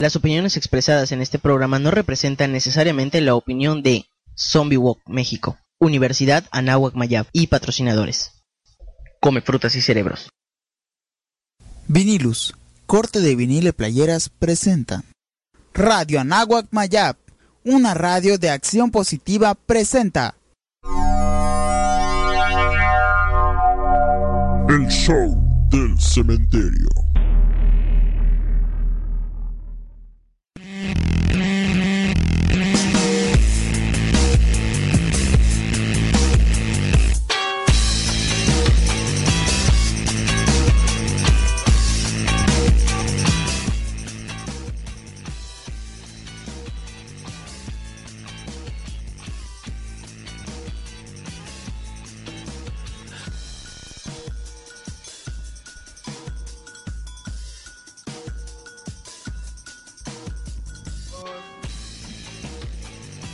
Las opiniones expresadas en este programa no representan necesariamente la opinión de Zombie Walk México, Universidad Anáhuac Mayab y patrocinadores. Come frutas y cerebros. Vinilus, corte de vinilo y playeras presenta. Radio Anáhuac Mayab, una radio de acción positiva presenta. El show del cementerio.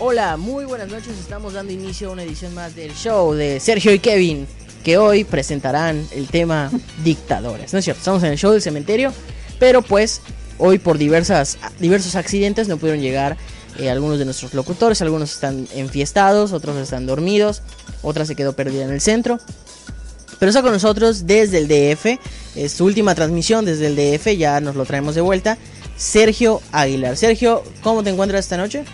Hola, muy buenas noches. Estamos dando inicio a una edición más del show de Sergio y Kevin, que hoy presentarán el tema dictadores. No es cierto, estamos en el show del cementerio, pero pues hoy por diversas, diversos accidentes no pudieron llegar eh, algunos de nuestros locutores. Algunos están enfiestados, otros están dormidos, otra se quedó perdida en el centro. Pero está con nosotros desde el DF, es su última transmisión desde el DF, ya nos lo traemos de vuelta. Sergio Aguilar. Sergio, ¿cómo te encuentras esta noche?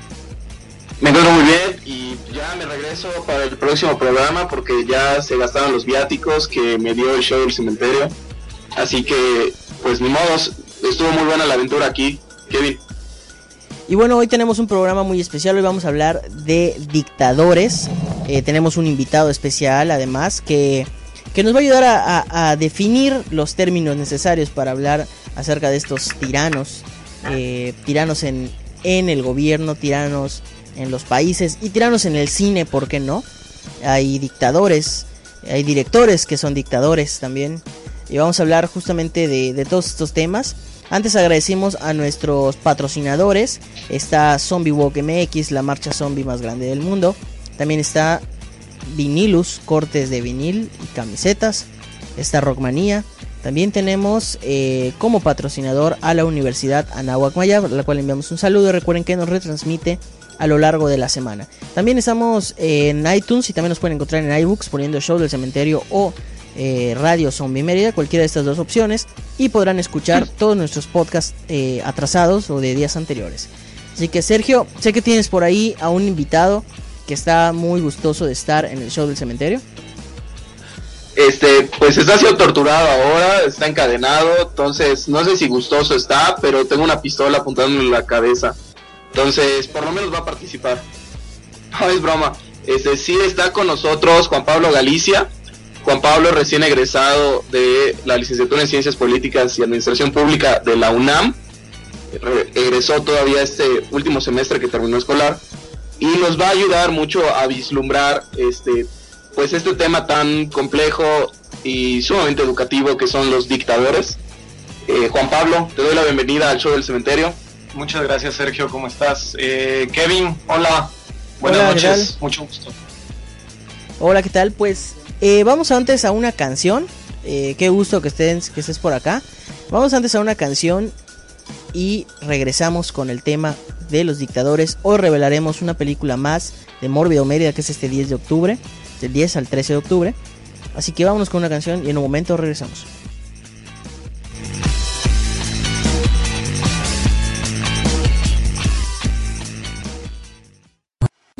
Me encuentro muy bien y ya me regreso para el próximo programa porque ya se gastaron los viáticos que me dio el show del cementerio. Así que, pues ni modos, estuvo muy buena la aventura aquí, Kevin. Y bueno, hoy tenemos un programa muy especial, hoy vamos a hablar de dictadores. Eh, tenemos un invitado especial además que, que nos va a ayudar a, definir los términos necesarios para hablar acerca de estos tiranos, eh, tiranos en, en el gobierno, tiranos en los países y tiranos en el cine, ¿por qué no? Hay dictadores, hay directores que son dictadores también. Y vamos a hablar justamente de, todos estos temas. Antes agradecimos a nuestros patrocinadores. Está Zombie Walk MX, la marcha zombie más grande del mundo. También está Vinilus, cortes de vinil y camisetas. Está Rockmanía. También tenemos eh, como patrocinador a la Universidad Anáhuac Maya, a la cual enviamos un saludo. Recuerden que nos retransmite a lo largo de la semana. También estamos en iTunes y también nos pueden encontrar en iBooks poniendo Show del Cementerio o eh, Radio Zombie Mérida, cualquiera de estas dos opciones, y podrán escuchar todos nuestros podcasts eh, atrasados o de días anteriores. Así que Sergio, sé que tienes por ahí a un invitado que está muy gustoso de estar en el show del cementerio. Este, pues está siendo torturado ahora, está encadenado, entonces no sé si gustoso está, pero tengo una pistola apuntándole en la cabeza. Entonces, por lo menos va a participar. No es broma. Este sí está con nosotros Juan Pablo Galicia. Juan Pablo recién egresado de la licenciatura en Ciencias Políticas y Administración Pública de la UNAM. Re egresó todavía este último semestre que terminó escolar y nos va a ayudar mucho a vislumbrar este pues este tema tan complejo y sumamente educativo que son los dictadores. Eh, Juan Pablo, te doy la bienvenida al show del cementerio. Muchas gracias, Sergio. ¿Cómo estás? Eh, Kevin, hola. Buenas Hola, noches. Mucho gusto. Hola, ¿qué tal? Pues eh, vamos antes a una canción. Eh, qué gusto que estés, que estés por acá. Vamos antes a una canción y regresamos con el tema de los dictadores. Hoy revelaremos una película más de Mórbido Mérida que es este 10 de octubre, del 10 al 13 de octubre. Así que vámonos con una canción y en un momento regresamos.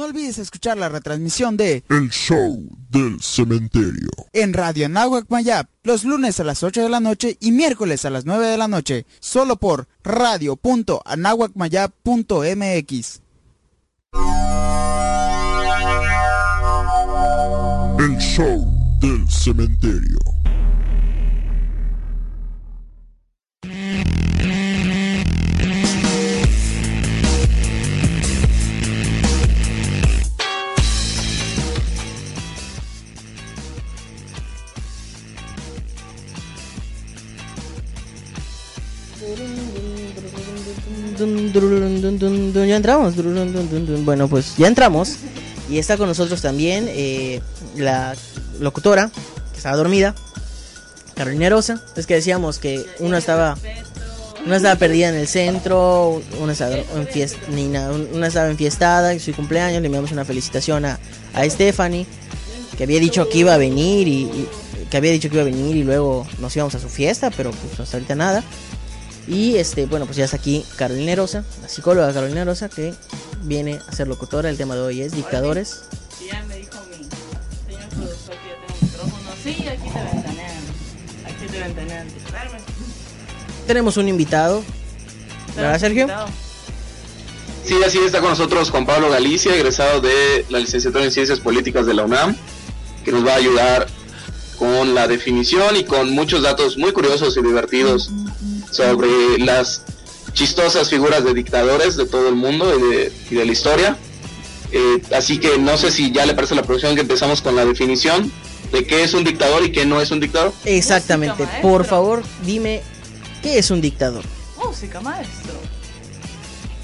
No olvides escuchar la retransmisión de El show del cementerio. en Radio Anáhuac Mayab los lunes a las 8 de la noche y miércoles a las 9 de la noche, solo por radio.anahuacmayab.mx. El show del cementerio. Ya entramos. Bueno, pues ya entramos. Y está con nosotros también eh, la locutora, que estaba dormida, Carolina Rosa. Es que decíamos que una estaba, una estaba perdida en el centro, una estaba, enfiest, una, una estaba enfiestada, en su cumpleaños. Le enviamos una felicitación a, a Stephanie, que había dicho que iba a venir y- que había dicho que iba a venir y luego nos íbamos a su fiesta, pero pues hasta ahorita nada. Y este, bueno, pues ya está aquí Carolina Rosa, la psicóloga Carolina Rosa, que viene a ser locutora. El tema de hoy es dictadores. Ya me dijo mi señor productor que ya tengo micrófono. Sí, aquí te ventanean. Aquí te ventanean. Tenemos un invitado, ¿verdad, Sergio? Sí, así está con nosotros Juan Pablo Galicia, egresado de la licenciatura en Ciencias Políticas de la UNAM, que nos va a ayudar con la definición y con muchos datos muy curiosos y divertidos sobre las chistosas figuras de dictadores de todo el mundo y de, y de la historia. Eh, así que no sé si ya le parece a la producción que empezamos con la definición de qué es un dictador y qué no es un dictador. Exactamente. Música, Por favor, dime, ¿qué es un dictador? Música, maestro.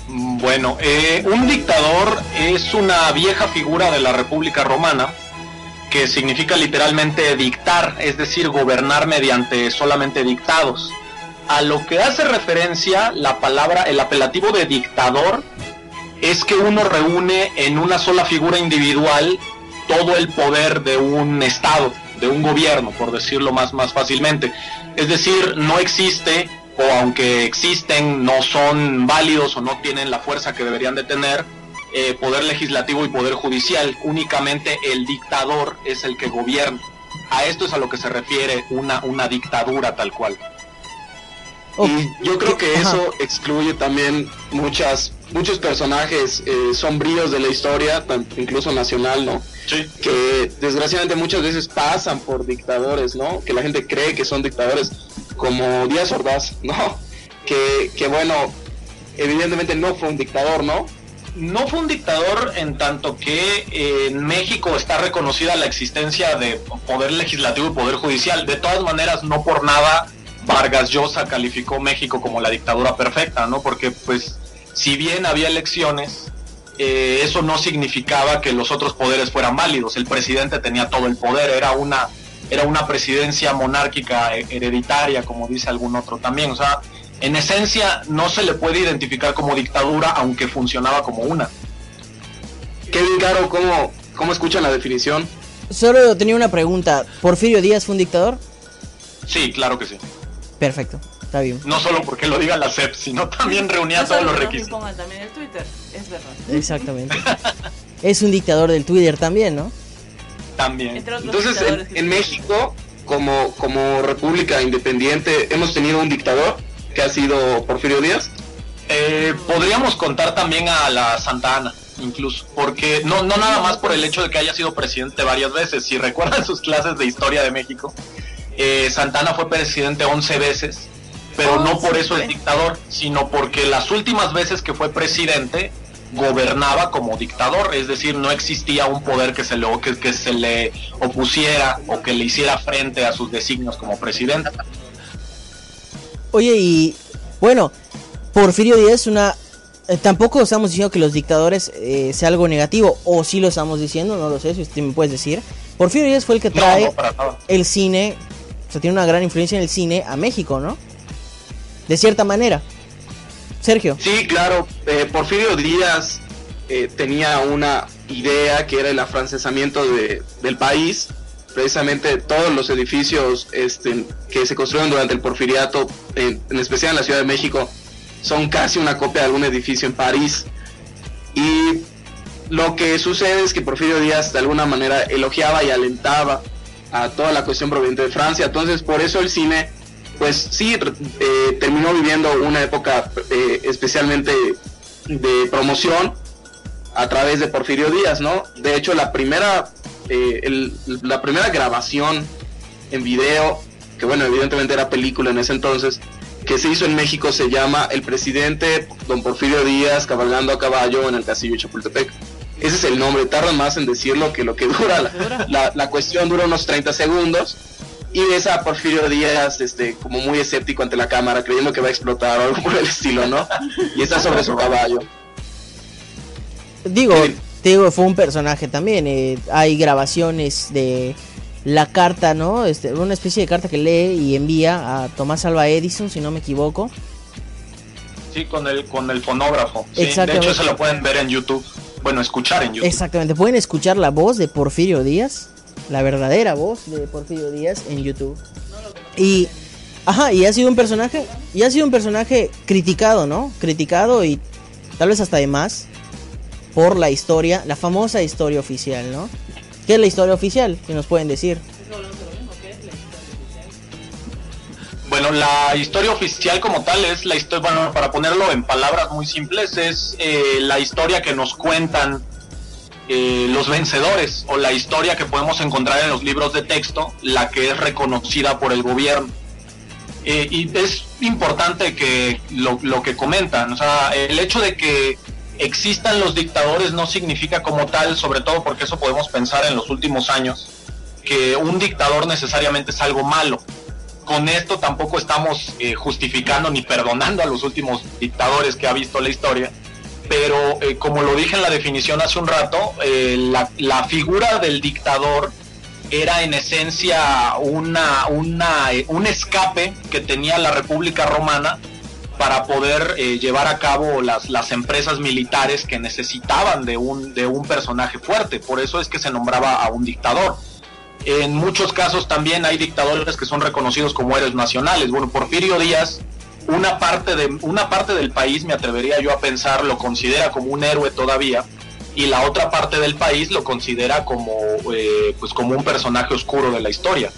Mm, Bueno, eh, un dictador es una vieja figura de la República Romana que significa literalmente dictar, es decir, gobernar mediante solamente dictados. A lo que hace referencia la palabra, el apelativo de dictador, es que uno reúne en una sola figura individual todo el poder de un estado, de un gobierno, por decirlo más, más fácilmente. Es decir, no existe, o aunque existen, no son válidos o no tienen la fuerza que deberían de tener, eh, poder legislativo y poder judicial. Únicamente el dictador es el que gobierna. A esto es a lo que se refiere una, una dictadura tal cual. Ok, Y yo creo que eso excluye también muchas muchos personajes eh, sombríos de la historia, incluso nacional, ¿no? Sí. Que desgraciadamente muchas veces pasan por dictadores, ¿no? Que la gente cree que son dictadores, como Díaz Ordaz, ¿no? Que, que bueno, evidentemente no fue un dictador, ¿no? No fue un dictador en tanto que eh, en México está reconocida la existencia de poder legislativo y poder judicial. De todas maneras, no por nada Vargas Llosa calificó México como la dictadura perfecta, ¿no? Porque pues si bien había elecciones, eh, eso no significaba que los otros poderes fueran válidos. El presidente tenía todo el poder, era una era una presidencia monárquica eh, hereditaria, como dice algún otro también. O sea, en esencia no se le puede identificar como dictadura, aunque funcionaba como una. Kevin Caro, ¿cómo, cómo escuchan la definición? Solo tenía una pregunta. ¿Porfirio Díaz fue un dictador? Sí, claro que sí. Perfecto, está bien. No solo porque lo diga la CEP, sino también reunía No todos los requisitos. también el Twitter. Es verdad. Exactamente. es un dictador del Twitter también, ¿no? También. Entonces, en, en México, como, como república independiente, hemos tenido un dictador que ha sido Porfirio Díaz. Eh, podríamos contar también a la Santa Ana, incluso, porque no, no nada más por el hecho de que haya sido presidente varias veces. Si recuerdan sus clases de historia de México, eh, Santa Ana fue presidente 11 veces, pero no por eso es dictador, sino porque las últimas veces que fue presidente gobernaba como dictador, es decir, no existía un poder que se le, que, que se le opusiera o que le hiciera frente a sus designios como presidente. Oye, y bueno, Porfirio Díaz una... eh, tampoco estamos diciendo que los dictadores eh, sea algo negativo, o sí lo estamos diciendo, no lo sé, si usted me puede decir. Porfirio Díaz fue el que trae no, el cine, tiene una gran influencia en el cine a México, ¿no? De cierta manera. Sergio. Sí, claro, eh, Porfirio Díaz eh, tenía una idea que era el afrancesamiento de, del país. Precisamente todos los edificios este, que se construyeron durante el porfiriato, en, en especial en la Ciudad de México, son casi una copia de algún edificio en París. Y lo que sucede es que Porfirio Díaz de alguna manera elogiaba y alentaba a toda la cuestión proveniente de Francia. Entonces, por eso el cine, pues sí, eh, terminó viviendo una época eh, especialmente de promoción a través de Porfirio Díaz, ¿no? De hecho, la primera, eh, el- la primera grabación en video, que bueno, evidentemente era película en ese entonces, que se hizo en México se llama El presidente Don Porfirio Díaz cabalgando a caballo en el castillo de Chapultepec. Ese es el nombre, tardan más en decirlo que lo que dura la, la, la cuestión dura unos 30 segundos, y ves a Porfirio Díaz este, como muy escéptico ante la cámara, creyendo que va a explotar o algo por el estilo, ¿no? Y está sobre su caballo. Digo, Sí. digo, fue un personaje también. eh, hay grabaciones de la carta, ¿no? Este, una especie de carta que lee y envía a Tomás Alva Edison, si no me equivoco. Sí, con el, con el fonógrafo. Sí, de hecho, se lo pueden ver en YouTube. Bueno, escuchar en YouTube. Exactamente, pueden escuchar la voz de Porfirio Díaz, la verdadera voz de Porfirio Díaz en YouTube. Y ajá, y ha sido un personaje, y ha sido un personaje criticado, ¿no? Criticado y tal vez hasta de más por la historia, la famosa historia oficial, ¿no? ¿Qué es la historia oficial? ¿Qué nos pueden decir? Bueno, la historia oficial como tal es la historia, para ponerlo en palabras muy simples, es eh, la historia que nos cuentan eh, los vencedores o la historia que podemos encontrar en los libros de texto, la que es reconocida por el gobierno. Eh, y es importante que lo que comentan, o sea, el hecho de que existan los dictadores no significa como tal, sobre todo porque eso podemos pensar en los últimos años, que un dictador necesariamente es algo malo con esto tampoco estamos eh, justificando ni perdonando a los últimos dictadores que ha visto la historia, pero eh, como lo dije en la definición hace un rato, eh, la, la figura del dictador era en esencia una, una, eh, un escape que tenía la República Romana para poder llevar a cabo las, las empresas militares que necesitaban de un, de un personaje fuerte. Por eso es que se nombraba a un dictador. En muchos casos también hay dictadores que son reconocidos como héroes nacionales. Bueno, Porfirio Díaz, una parte, de, una parte del país, me atrevería yo a pensar, lo considera como un héroe todavía, y la otra parte del país lo considera como, eh, pues como un personaje oscuro de la historia.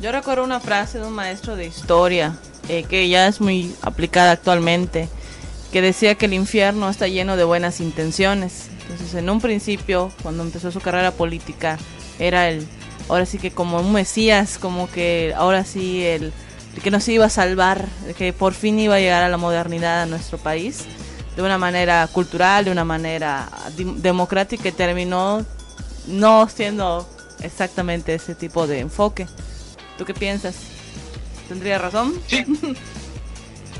Yo recuerdo una frase de un maestro de historia eh, que ya es muy aplicada actualmente, que decía que el infierno está lleno de buenas intenciones. Entonces, en un principio, cuando empezó su carrera política, era el, ahora sí que como un mesías, como que ahora sí el, el que nos iba a salvar, el que por fin iba a llegar a la modernidad a nuestro país, de una manera cultural, de una manera democrática, y terminó no siendo exactamente ese tipo de enfoque. ¿Tú qué piensas? ¿Tendría razón? Sí.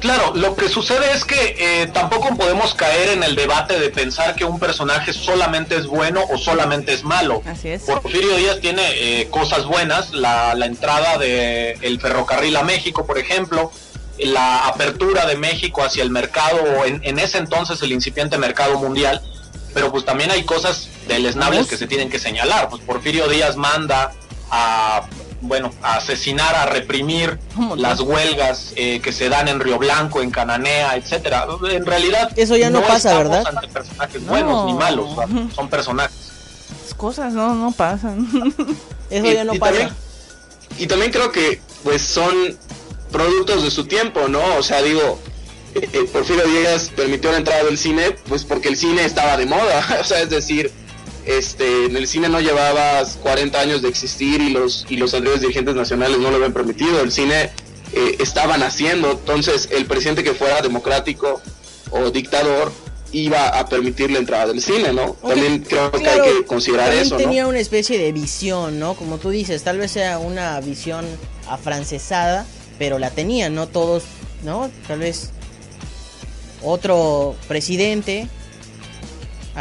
Claro, lo que sucede es que eh, tampoco podemos caer en el debate de pensar que un personaje solamente es bueno o solamente es malo. Así es. Porfirio Díaz tiene eh, cosas buenas, la, la entrada del el ferrocarril a México, por ejemplo, la apertura de México hacia el mercado, en, en ese entonces el incipiente mercado mundial, pero pues también hay cosas deleznables que se tienen que señalar. Pues Porfirio Díaz manda a, bueno, a asesinar, a reprimir las huelgas eh, que se dan en Río Blanco, en Cananea, etcétera. En realidad Eso ya no pasa, ¿verdad? ante personajes No. buenos ni malos, son personajes. Las cosas no, no pasan. Eso Y- ya no y pasa. También, y también creo que pues son productos de su tiempo, ¿no? O sea, digo, eh, eh, Porfirio Díaz permitió la entrada del cine pues porque el cine estaba de moda, o sea, es decir, este, en el cine no llevabas 40 años de existir y los y los anteriores dirigentes nacionales no lo habían permitido, el cine eh, estaba naciendo, entonces el presidente que fuera democrático o dictador iba a permitir la entrada del cine, ¿no? También creo que claro, hay que considerar también eso, ¿no? tenía una especie de visión, ¿no? Como tú dices, tal vez sea una visión afrancesada, pero la tenía, no todos, ¿no? Tal vez otro presidente,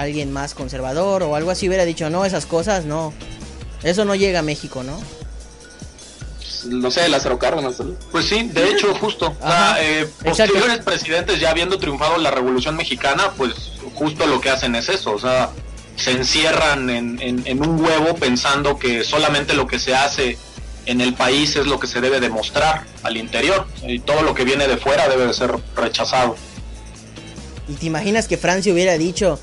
alguien más conservador o algo así hubiera dicho, no, esas cosas no. Eso no llega a México, ¿no? no sé, Lázaro Cárdenas, ¿no? Pues sí, de hecho, justo. O sea, Ajá, eh, exacto. posteriores presidentes ya habiendo triunfado la Revolución Mexicana, pues justo lo que hacen es eso. O sea, se encierran en, en- en un huevo pensando que solamente lo que se hace en el país es lo que se debe demostrar al interior. Y todo lo que viene de fuera debe de ser rechazado. ¿Y te imaginas que Francia hubiera dicho,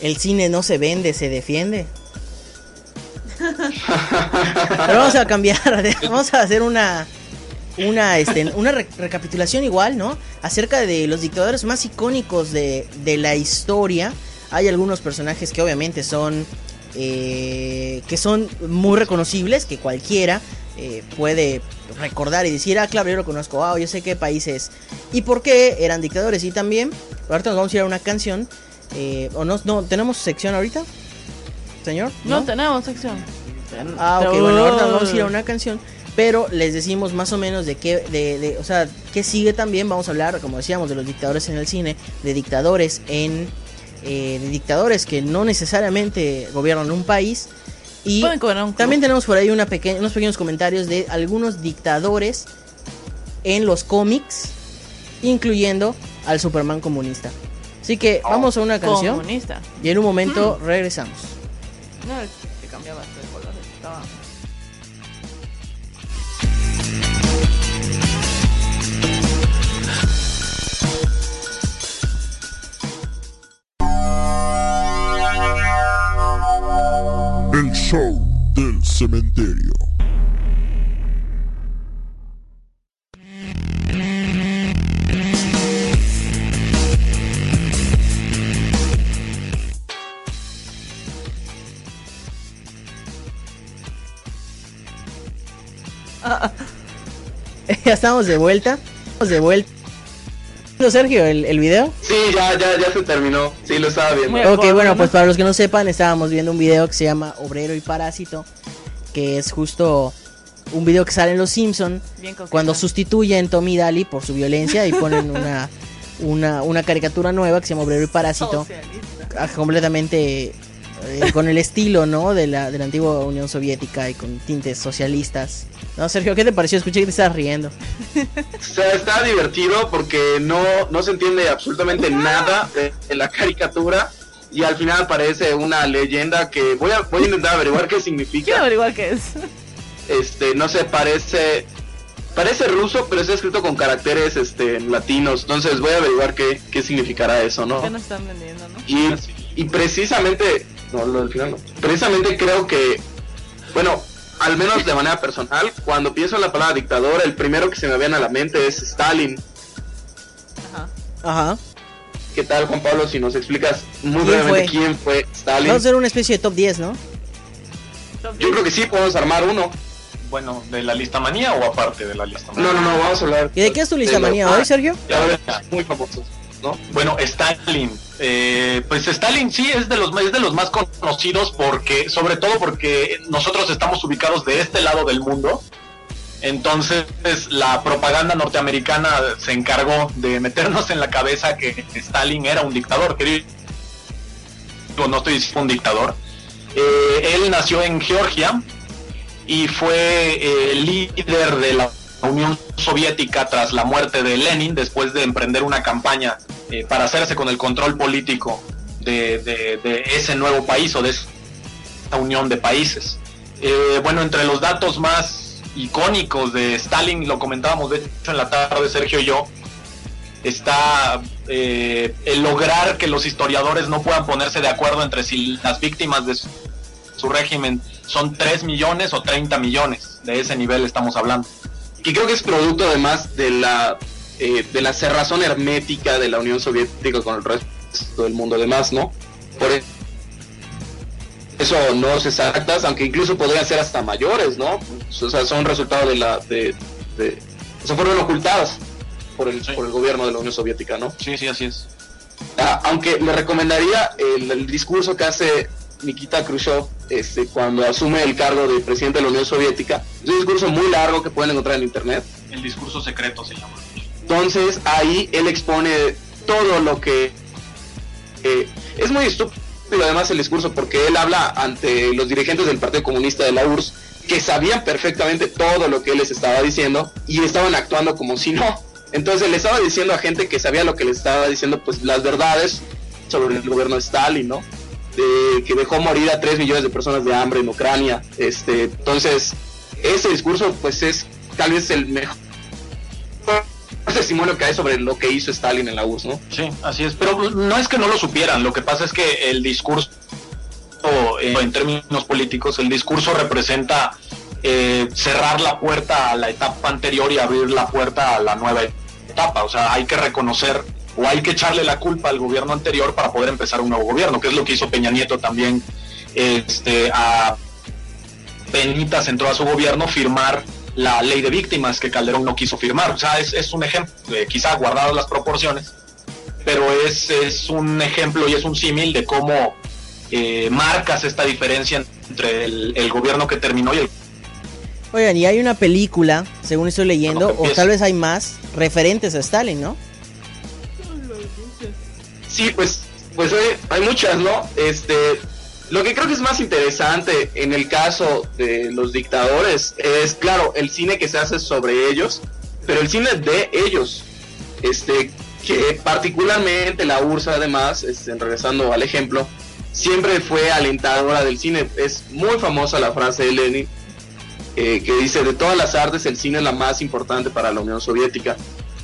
el cine no se vende, se defiende? Pero vamos a cambiar, vamos a hacer una una este, una re- recapitulación igual, ¿no? Acerca de los dictadores más icónicos de, de la historia. Hay algunos personajes que obviamente son eh, que son muy reconocibles, que cualquiera eh, puede recordar y decir, ah, claro, yo lo conozco, ah, yo sé qué país es y por qué eran dictadores. Y también, ahorita nos vamos a ir a una canción. Eh, ¿O no, no tenemos sección ahorita? Señor? No tenemos sección. Ah, ok, bueno, ahora nos vamos a ir a una canción. Pero les decimos más o menos de qué, de, de, o sea, qué sigue también. Vamos a hablar, como decíamos, de los dictadores en el cine, de dictadores en, eh, de dictadores que no necesariamente gobiernan un país. Y también tenemos por ahí una peque- unos pequeños comentarios de algunos dictadores en los cómics, incluyendo al Superman comunista. Así que vamos a una canción Comunista. y en un momento regresamos. No, que cambiaba de color. Estaba... El show del cementerio. Ya estamos de vuelta. Estamos de vuelta. Sergio, el, el video. Sí, ya, ya, ya se terminó. Sí, lo estaba viendo. Muy Ok, bueno, pues para los que no sepan, estábamos viendo un video que se llama Obrero y Parásito, que es justo un video que sale en Los Simpson cuando sustituyen Tommy Daly por su violencia y ponen una, una, una caricatura nueva que se llama Obrero y Parásito, Socialista. ah, completamente eh, con el estilo, ¿no? De la, de la antigua Unión Soviética y con tintes socialistas. No, Sergio, ¿qué te pareció? Escuché que te estabas riendo. O sea, está divertido porque no, no se entiende absolutamente nada de, de la caricatura y al final aparece una leyenda que voy a, voy a intentar averiguar qué Quiero significa. averiguar qué es. Este, no sé, parece parece ruso, pero está escrito con caracteres este latinos. Entonces voy a averiguar qué, qué significará eso, ¿no? ¿Qué nos están vendiendo, no? Y, y precisamente, no, lo del final no. Precisamente creo que, bueno, al menos de manera personal, cuando pienso en la palabra dictador, el primero que se me viene a la mente es Stalin. Ajá. Ajá. ¿Qué tal, Juan Pablo? Si nos explicas muy ¿Quién brevemente fue? quién fue Stalin. Vamos a hacer una especie de top 10, ¿no? Yo creo que sí, podemos armar uno. Bueno, ¿de la lista manía o aparte de la lista manía? No, no, no, vamos a hablar. ¿Y de qué es tu lista manía hoy, Sergio? Ya muy famosos, ¿no? Bueno, Stalin. Eh, pues Stalin sí es de los es de los más conocidos porque, sobre todo porque nosotros estamos ubicados de este lado del mundo. Entonces la propaganda norteamericana se encargó de meternos en la cabeza que Stalin era un dictador. Que no estoy diciendo un dictador. Eh, él nació en Georgia y fue eh, líder de la Unión Soviética tras la muerte de Lenin, después de emprender una campaña eh, para hacerse con el control político de, ese nuevo país o de esa unión de países. Eh, bueno, entre los datos más icónicos de Stalin, lo comentábamos de hecho en la tarde Sergio y yo, está eh, el lograr que los historiadores no puedan ponerse de acuerdo entre si las víctimas de su, su régimen son 3 millones o 30 millones. De ese nivel estamos hablando. Que creo que es producto además de la eh, de la cerrazón hermética de la Unión Soviética con el resto del mundo además, ¿no? Por eso no se exactas, aunque incluso podrían ser hasta mayores, ¿no? O sea, son resultado de la de, de o sea, fueron ocultadas por el Sí. por el gobierno de la Unión Soviética, ¿no? Sí, sí, así es. Ah, aunque le recomendaría el, el discurso que hace Nikita Khrushchev este, cuando asume el cargo de presidente de la Unión Soviética. Es un discurso muy largo que pueden encontrar en internet. El discurso secreto se llama. Entonces ahí él expone todo lo que... eh, es muy estúpido además el discurso porque él habla ante los dirigentes del Partido Comunista de la URSS que sabían perfectamente todo lo que él les estaba diciendo y estaban actuando como si no. Entonces le estaba diciendo a gente que sabía lo que le estaba diciendo pues las verdades sobre el gobierno de Stalin, ¿no? De que dejó morir a 3 millones de personas de hambre en Ucrania. Este, entonces, ese discurso pues es tal vez el mejor testimonio que hay sobre lo que hizo Stalin en la URSS, ¿no? Sí, así es. Pero no es que no lo supieran, lo que pasa es que el discurso, eh, en términos políticos, el discurso representa eh, cerrar la puerta a la etapa anterior y abrir la puerta a la nueva etapa. O sea, hay que reconocer o hay que echarle la culpa al gobierno anterior para poder empezar un nuevo gobierno, que es lo que hizo Peña Nieto también este, a Penitas entró a su gobierno firmar la ley de víctimas que Calderón no quiso firmar. O sea, es, es un ejemplo, eh, quizá guardado las proporciones, pero es, es un ejemplo y es un símil de cómo eh, marcas esta diferencia entre el, gobierno que terminó y el... Oigan, y hay una película, según estoy leyendo, o tal vez hay más referentes a Stalin, ¿no? Sí, pues, pues hay muchas, ¿no? Este, lo que creo que es más interesante en el caso de los dictadores es, claro, el cine que se hace sobre ellos, pero el cine de ellos, este, que particularmente la URSS además, este, regresando al ejemplo, siempre fue alentadora del cine. Es muy famosa la frase de Lenin, eh, que dice, de todas las artes el cine es la más importante para la Unión Soviética,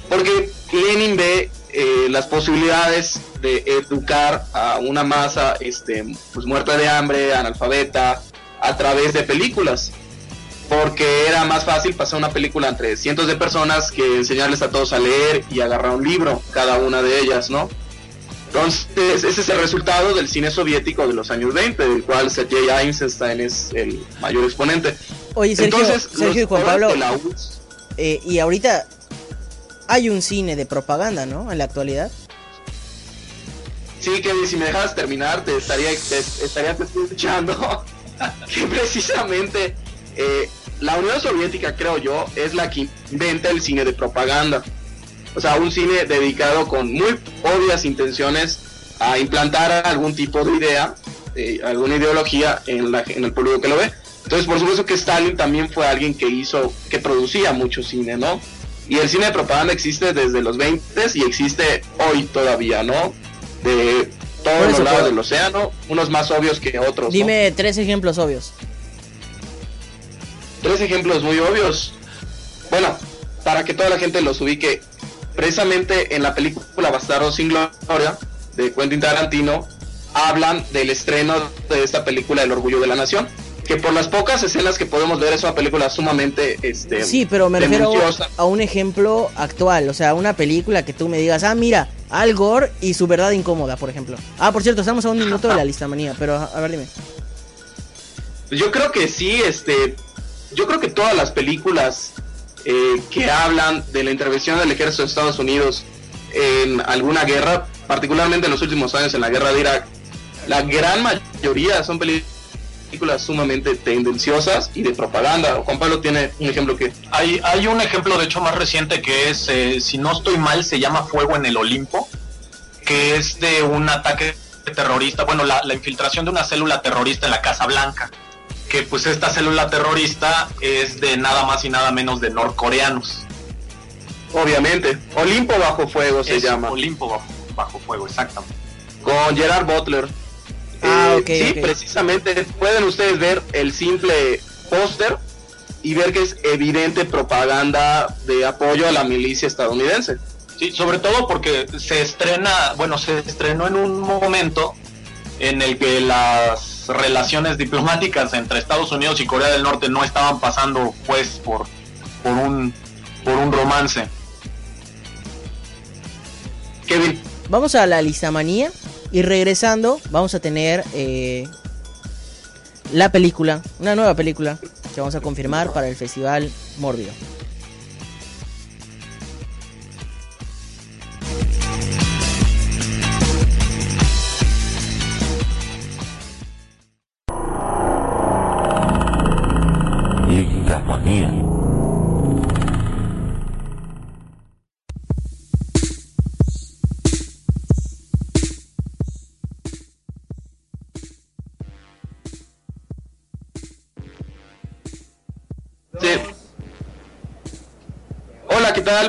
porque Lenin ve eh, las posibilidades de educar a una masa este, pues muerta de hambre, analfabeta, a través de películas. Porque era más fácil pasar una película entre cientos de personas que enseñarles a todos a leer y agarrar un libro, cada una de ellas, ¿no? Entonces, ese es el resultado del cine soviético de los años 20, del cual Sergei Eisenstein es el mayor exponente. Oye, Sergio, Sergio y Juan Pablo, eh, y ahorita hay un cine de propaganda, ¿no? En la actualidad. Sí, Kevin, si me dejas terminar, te estaría, estaría escuchando que precisamente eh, la Unión Soviética, creo yo, es la que inventa el cine de propaganda. O sea, un cine dedicado con muy obvias intenciones a implantar algún tipo de idea, eh, alguna ideología en, la, en el público que lo ve. Entonces, por supuesto que Stalin también fue alguien que hizo, que producía mucho cine, ¿no? Y el cine de propaganda existe desde los 20 y existe hoy todavía, ¿no? De todos los lados del océano, unos más obvios que otros. Dime tres ejemplos obvios. Tres ejemplos muy obvios. Bueno, para que toda la gente los ubique, precisamente en la película Bastardo sin Gloria de Quentin Tarantino, hablan del estreno de esta película El Orgullo de la Nación que por las pocas escenas que podemos ver es una película sumamente este sí pero me refiero a un ejemplo actual o sea una película que tú me digas ah mira Al Gore y su verdad incómoda por ejemplo. Ah por cierto estamos a un minuto de la lista manía pero a ver dime. Yo creo que sí este yo creo que todas las películas eh, que hablan de la intervención del ejército de Estados Unidos en alguna guerra particularmente en los últimos años en la guerra de Irak la gran mayoría son películas películas sumamente tendenciosas y de propaganda. Juan Pablo tiene un ejemplo que... Hay, hay un ejemplo, de hecho, más reciente que es, eh, si no estoy mal, se llama Fuego en el Olimpo, que es de un ataque terrorista, bueno, la, infiltración de una célula terrorista en la Casa Blanca, que pues esta célula terrorista es de nada más y nada menos de norcoreanos. Obviamente, Olimpo bajo fuego se llama. Olimpo bajo, bajo fuego, exactamente. Con Gerard Butler. Ah, eh, sí, precisamente pueden ustedes ver el simple póster y ver que es evidente propaganda de apoyo a la milicia estadounidense. Sí, sobre todo porque se estrena, bueno, se estrenó en un momento en el que las relaciones diplomáticas entre Estados Unidos y Corea del Norte no estaban pasando pues por, por un por un romance. Kevin. Vamos a la listamanía. Y regresando, vamos a tener eh, la película, una nueva película que vamos a confirmar para el Festival Mórbido.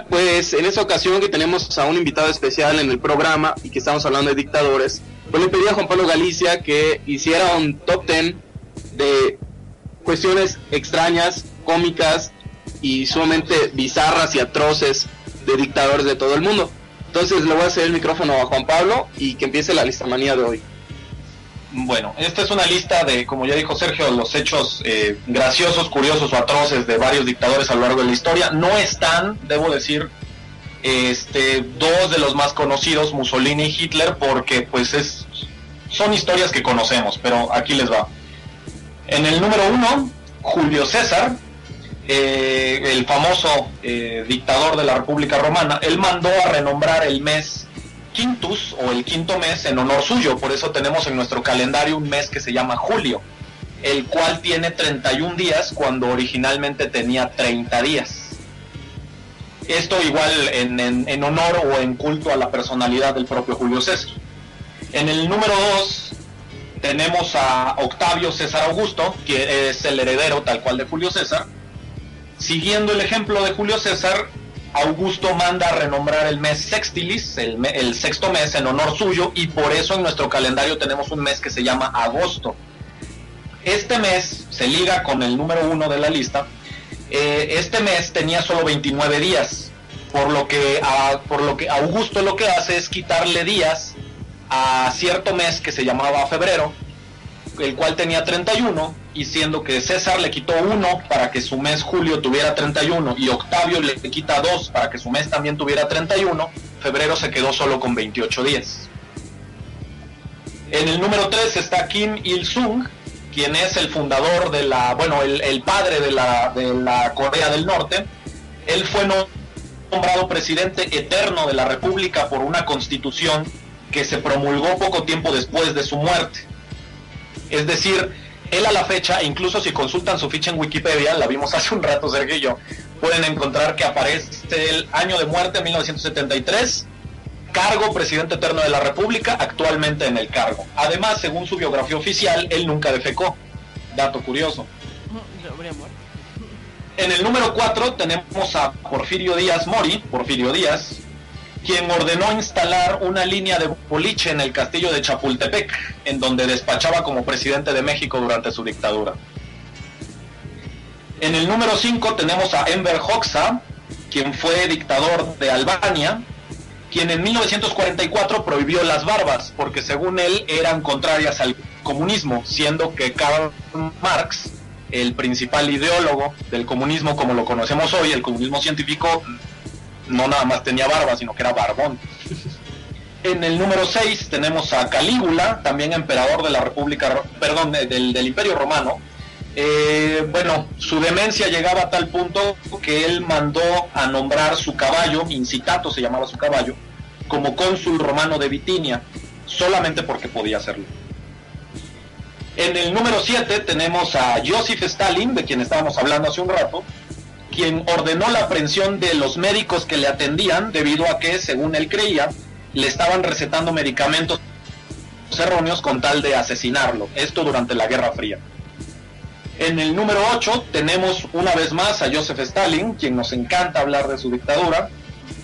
Pues en esta ocasión que tenemos a un invitado especial en el programa y que estamos hablando de dictadores, pues le pedí a Juan Pablo Galicia que hiciera un top 10 de cuestiones extrañas, cómicas y sumamente bizarras y atroces de dictadores de todo el mundo. Entonces le voy a hacer el micrófono a Juan Pablo y que empiece la lista manía de hoy. Bueno, esta es una lista de, como ya dijo Sergio, los hechos eh, graciosos, curiosos o atroces de varios dictadores a lo largo de la historia. No están, debo decir, este, dos de los más conocidos, Mussolini y Hitler, porque pues es, son historias que conocemos, pero aquí les va. En el número uno, Julio César, eh, el famoso eh, dictador de la República Romana, él mandó a renombrar el mes quintus o el quinto mes en honor suyo, por eso tenemos en nuestro calendario un mes que se llama julio, el cual tiene 31 días cuando originalmente tenía 30 días. Esto igual en, en honor o en culto a la personalidad del propio Julio César. En el número 2 tenemos a Octavio César Augusto, que es el heredero tal cual de Julio César. Siguiendo el ejemplo de Julio César, Augusto manda a renombrar el mes Sextilis, el, sexto mes, en honor suyo, y por eso en nuestro calendario tenemos un mes que se llama agosto. Este mes se liga con el número uno de la lista. Eh, este mes tenía solo 29 días, por lo, que, por lo que Augusto lo que hace es quitarle días a cierto mes que se llamaba febrero, el cual tenía 31, y siendo que César le quitó uno para que su mes julio tuviera 31 y Octavio le quita dos para que su mes también tuviera 31, febrero se quedó solo con 28 días. En el número 3 está Kim Il-sung, quien es el fundador de la, bueno, el, el padre de la, de la Corea del Norte. Él fue nombrado presidente eterno de la República por una constitución que se promulgó poco tiempo después de su muerte. Es decir, él a la fecha, incluso si consultan su ficha en Wikipedia, la vimos hace un rato Sergio y yo, pueden encontrar que aparece el año de muerte 1973, cargo presidente eterno de la República, actualmente en el cargo. Además, según su biografía oficial, él nunca defecó. Dato curioso. En el número 4 tenemos a Porfirio Díaz Mori, Porfirio Díaz, quien ordenó instalar una línea de boliche en el castillo de Chapultepec, en donde despachaba como presidente de México durante su dictadura. En el número 5 tenemos a Enver Hoxha, quien fue dictador de Albania, quien en 1944 prohibió las barbas, porque según él eran contrarias al comunismo, siendo que Karl Marx, el principal ideólogo del comunismo como lo conocemos hoy, el comunismo científico, no nada más tenía barba, sino que era barbón. En el número 6 tenemos a Calígula, también emperador de la República, perdón, del, Imperio Romano. Eh, bueno, su demencia llegaba a tal punto que él mandó a nombrar su caballo, Incitato se llamaba su caballo, como cónsul romano de Bitinia, solamente porque podía hacerlo. En el número 7 tenemos a Joseph Stalin, de quien estábamos hablando hace un rato, quien ordenó la aprehensión de los médicos que le atendían debido a que, según él creía, le estaban recetando medicamentos erróneos con tal de asesinarlo. Esto durante la Guerra Fría. En el número 8 tenemos una vez más a Joseph Stalin, quien nos encanta hablar de su dictadura,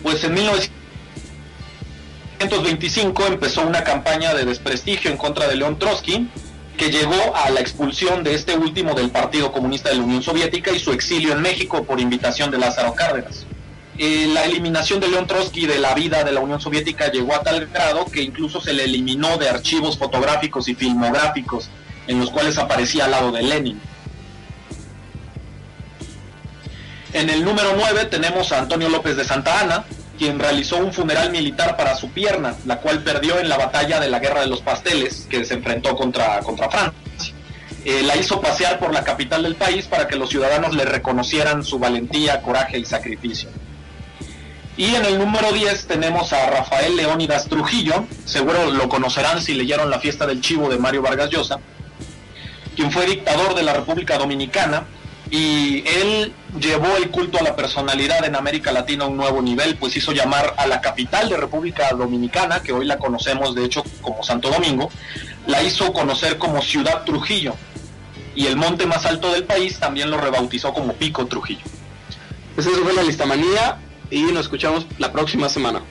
pues en 1925 empezó una campaña de desprestigio en contra de León Trotsky, que llegó a la expulsión de este último del Partido Comunista de la Unión Soviética y su exilio en México por invitación de Lázaro Cárdenas. Eh, la eliminación de León Trotsky de la vida de la Unión Soviética llegó a tal grado que incluso se le eliminó de archivos fotográficos y filmográficos en los cuales aparecía al lado de Lenin. En el número 9 tenemos a Antonio López de Santa Ana, quien realizó un funeral militar para su pierna, la cual perdió en la batalla de la Guerra de los Pasteles, que se enfrentó contra, contra Francia. Eh, la hizo pasear por la capital del país para que los ciudadanos le reconocieran su valentía, coraje y sacrificio. Y en el número 10 tenemos a Rafael Leónidas Trujillo, seguro lo conocerán si leyeron La fiesta del chivo de Mario Vargas Llosa, quien fue dictador de la República Dominicana y él llevó el culto a la personalidad en América Latina a un nuevo nivel, pues hizo llamar a la capital de República Dominicana, que hoy la conocemos de hecho como Santo Domingo, la hizo conocer como Ciudad Trujillo, y el monte más alto del país también lo rebautizó como Pico Trujillo. Pues eso fue la listamanía y nos escuchamos la próxima semana.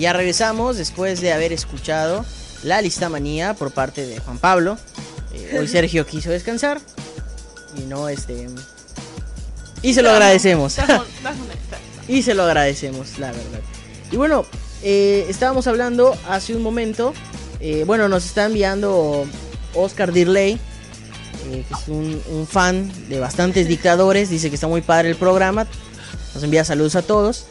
Ya regresamos después de haber escuchado la lista manía por parte de Juan Pablo. Eh, hoy Sergio quiso descansar y no este y se lo agradecemos. y se lo agradecemos, la verdad. Y bueno, eh, estábamos hablando hace un momento. eh, bueno, nos está enviando Oscar Dirley, eh, que es un, un fan de bastantes dictadores. Dice que está muy padre el programa. Nos envía saludos a todos.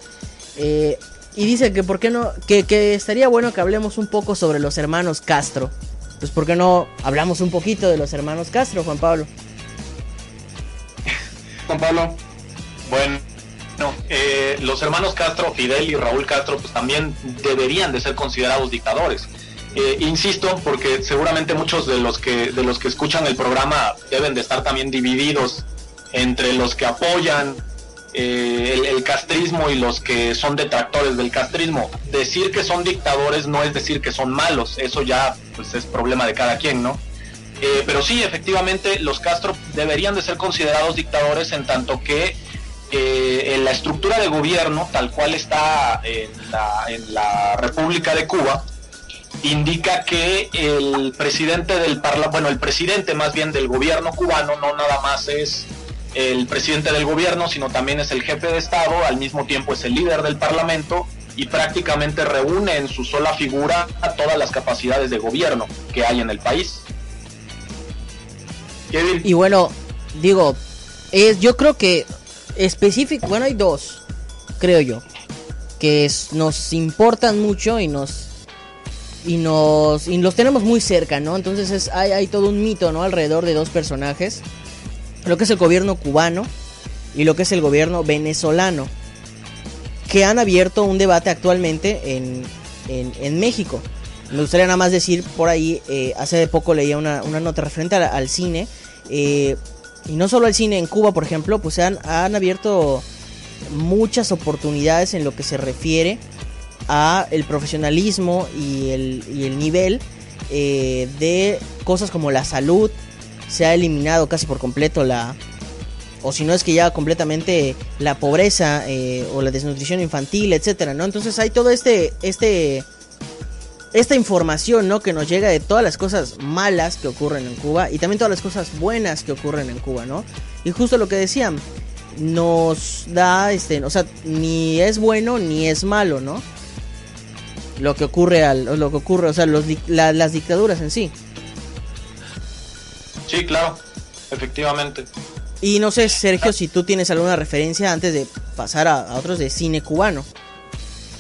Y dice que por qué no, que, que estaría bueno que hablemos un poco sobre los hermanos Castro. Pues por qué no hablamos un poquito de los hermanos Castro, Juan Pablo. Juan Pablo. Bueno, eh, los hermanos Castro, Fidel y Raúl Castro, pues también deberían de ser considerados dictadores. Eh, insisto, porque seguramente muchos de los que de los que escuchan el programa deben de estar también divididos entre los que apoyan eh, el, castrismo y los que son detractores del castrismo. Decir que son dictadores no es decir que son malos, eso ya pues es problema de cada quien, ¿no? Eh, pero sí, efectivamente, los Castro deberían de ser considerados dictadores en tanto que eh, en la estructura de gobierno, tal cual está en la, en la República de Cuba, indica que el presidente del parlamento, bueno, el presidente más bien del gobierno cubano no nada más es el presidente del gobierno, sino también es el jefe de Estado, al mismo tiempo es el líder del parlamento y prácticamente reúne en su sola figura a todas las capacidades de gobierno que hay en el país. Y bueno, digo, es, yo creo que específico, bueno, hay dos, creo yo, que nos importan mucho y nos y nos y los tenemos muy cerca, ¿no? Entonces es, hay, hay todo un mito, ¿no? Alrededor de dos personajes, lo que es el gobierno cubano y lo que es el gobierno venezolano, que han abierto un debate actualmente en, en, México. Me gustaría nada más decir por ahí, eh, hace poco leía una, una nota referente al, cine, eh, y no solo al cine en Cuba, por ejemplo, pues han, han abierto muchas oportunidades en lo que se refiere a el profesionalismo y el, y el nivel eh, de cosas como la salud. Se ha eliminado casi por completo la, o si no es que ya completamente la pobreza eh, o la desnutrición infantil, etcétera, ¿no? Entonces hay todo este, este, esta información, ¿no? Que nos llega de todas las cosas malas que ocurren en Cuba y también todas las cosas buenas que ocurren en Cuba, ¿no? Y justo lo que decían, nos da, este, o sea, ni es bueno ni es malo, ¿no? Lo que ocurre al, lo que ocurre, o sea, los, las dictaduras en sí. Sí, claro, efectivamente. Y no sé, Sergio, si tú tienes alguna referencia antes de pasar a, a otros de cine cubano.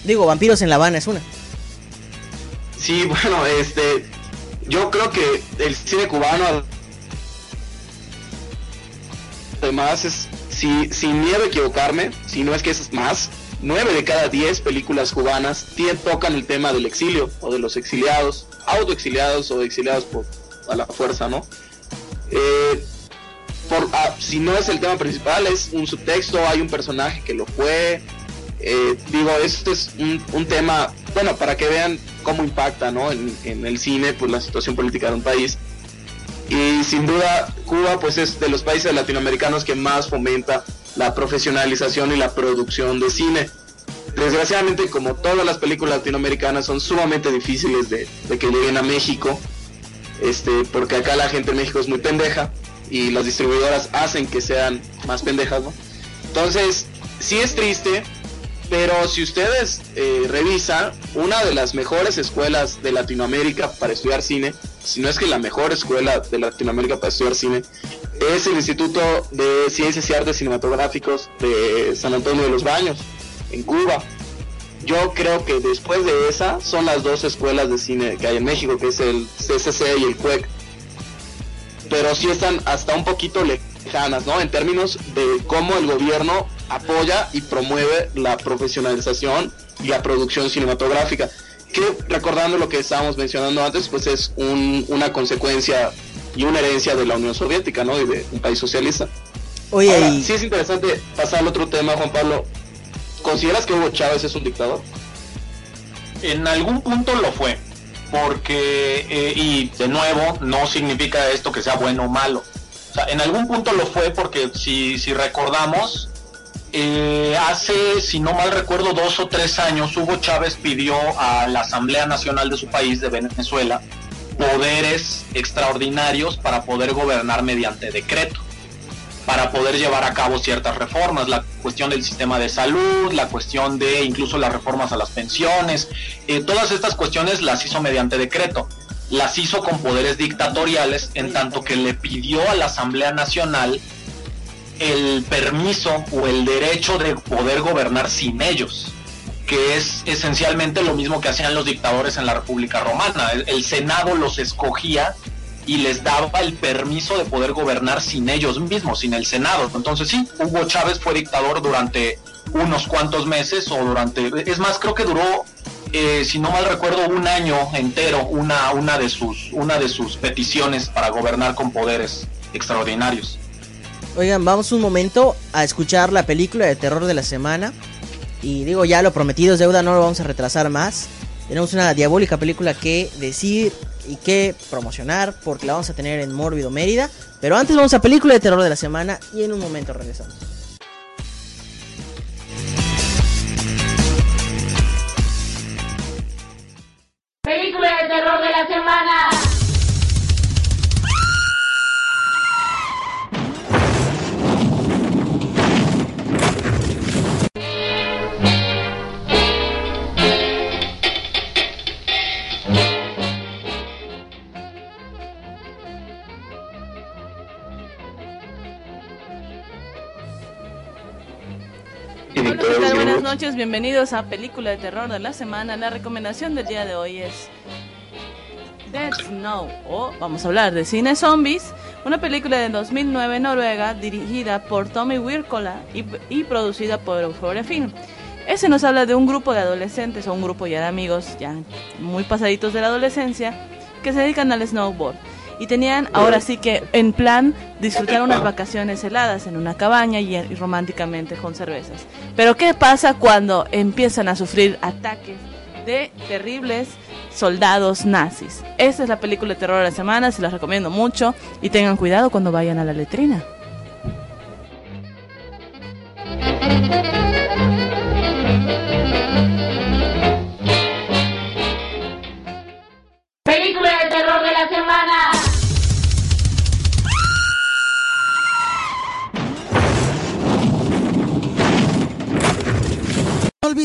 Digo, Vampiros en La Habana es una. Sí, bueno, este, yo creo que el cine cubano, además, es, si, sin miedo a equivocarme, si no es que es más, nueve de cada diez películas cubanas tocan el tema del exilio o de los exiliados, autoexiliados o exiliados por a la fuerza, ¿no? Eh, por, ah, si no es el tema principal, es un subtexto, hay un personaje que lo fue. eh, digo, este es un, un tema, bueno, para que vean cómo impacta ¿no? en, en el cine pues, la situación política de un país. Y sin duda, Cuba pues es de los países latinoamericanos que más fomenta la profesionalización y la producción de cine. Desgraciadamente, como todas las películas latinoamericanas son sumamente difíciles de, de que lleguen a México, este, porque acá la gente en México es muy pendeja y las distribuidoras hacen que sean más pendejas, ¿no? Entonces, sí es triste, pero si ustedes eh, revisan, una de las mejores escuelas de Latinoamérica para estudiar cine, si no es que la mejor escuela de Latinoamérica para estudiar cine, es el Instituto de Ciencias y Artes Cinematográficos de San Antonio de los Baños, en Cuba. Yo creo que después de esa son las dos escuelas de cine que hay en México, que es el CCC y el CUEC. Pero sí están hasta un poquito lejanas, ¿no? En términos de cómo el gobierno apoya y promueve la profesionalización y la producción cinematográfica. Que recordando lo que estábamos mencionando antes, pues es un- una consecuencia y una herencia de la Unión Soviética, ¿no? Y de un país socialista. Oye, Ahora, y sí es interesante pasar al otro tema, Juan Pablo. ¿Consideras que Hugo Chávez es un dictador? En algún punto lo fue, porque, eh, y de nuevo, no significa esto que sea bueno o malo. O sea, en algún punto lo fue porque si, si recordamos, eh, hace, si no mal recuerdo, dos o tres años, Hugo Chávez pidió a la Asamblea Nacional de su país, de Venezuela, poderes extraordinarios para poder gobernar mediante decreto, para poder llevar a cabo ciertas reformas, la cuestión del sistema de salud, la cuestión de incluso las reformas a las pensiones, eh, todas estas cuestiones las hizo mediante decreto, las hizo con poderes dictatoriales, en tanto que le pidió a la Asamblea Nacional el permiso o el derecho de poder gobernar sin ellos, que es esencialmente lo mismo que hacían los dictadores en la República Romana. El, el Senado los escogía y les daba el permiso de poder gobernar sin ellos mismos, sin el Senado. Entonces sí, Hugo Chávez fue dictador durante unos cuantos meses o durante, es más, creo que duró, eh, si no mal recuerdo, un año entero una, una, de sus, una de sus peticiones para gobernar con poderes extraordinarios. Oigan, vamos un momento a escuchar la película de terror de la semana. Y digo, ya lo prometido es deuda, no lo vamos a retrasar más. Tenemos una diabólica película que decir y que promocionar porque la vamos a tener en Mórbido Mérida. Pero antes vamos a película de terror de la semana y en un momento regresamos. Bienvenidos a Película de Terror de la Semana. La recomendación del día de hoy es Dead Snow, o vamos a hablar de Cine Zombies, una película de 2009 en Noruega dirigida por Tommy Wirkola y, y producida por Euphoria Film. Ese nos habla de un grupo de adolescentes o un grupo ya de amigos, ya muy pasaditos de la adolescencia, que se dedican al snowboard. Y tenían ahora sí que en plan disfrutar unas vacaciones heladas en una cabaña y, románticamente con cervezas. Pero ¿qué pasa cuando empiezan a sufrir ataques de terribles soldados nazis? Esta es la película de terror de la semana, se las recomiendo mucho y tengan cuidado cuando vayan a la letrina. Película de terror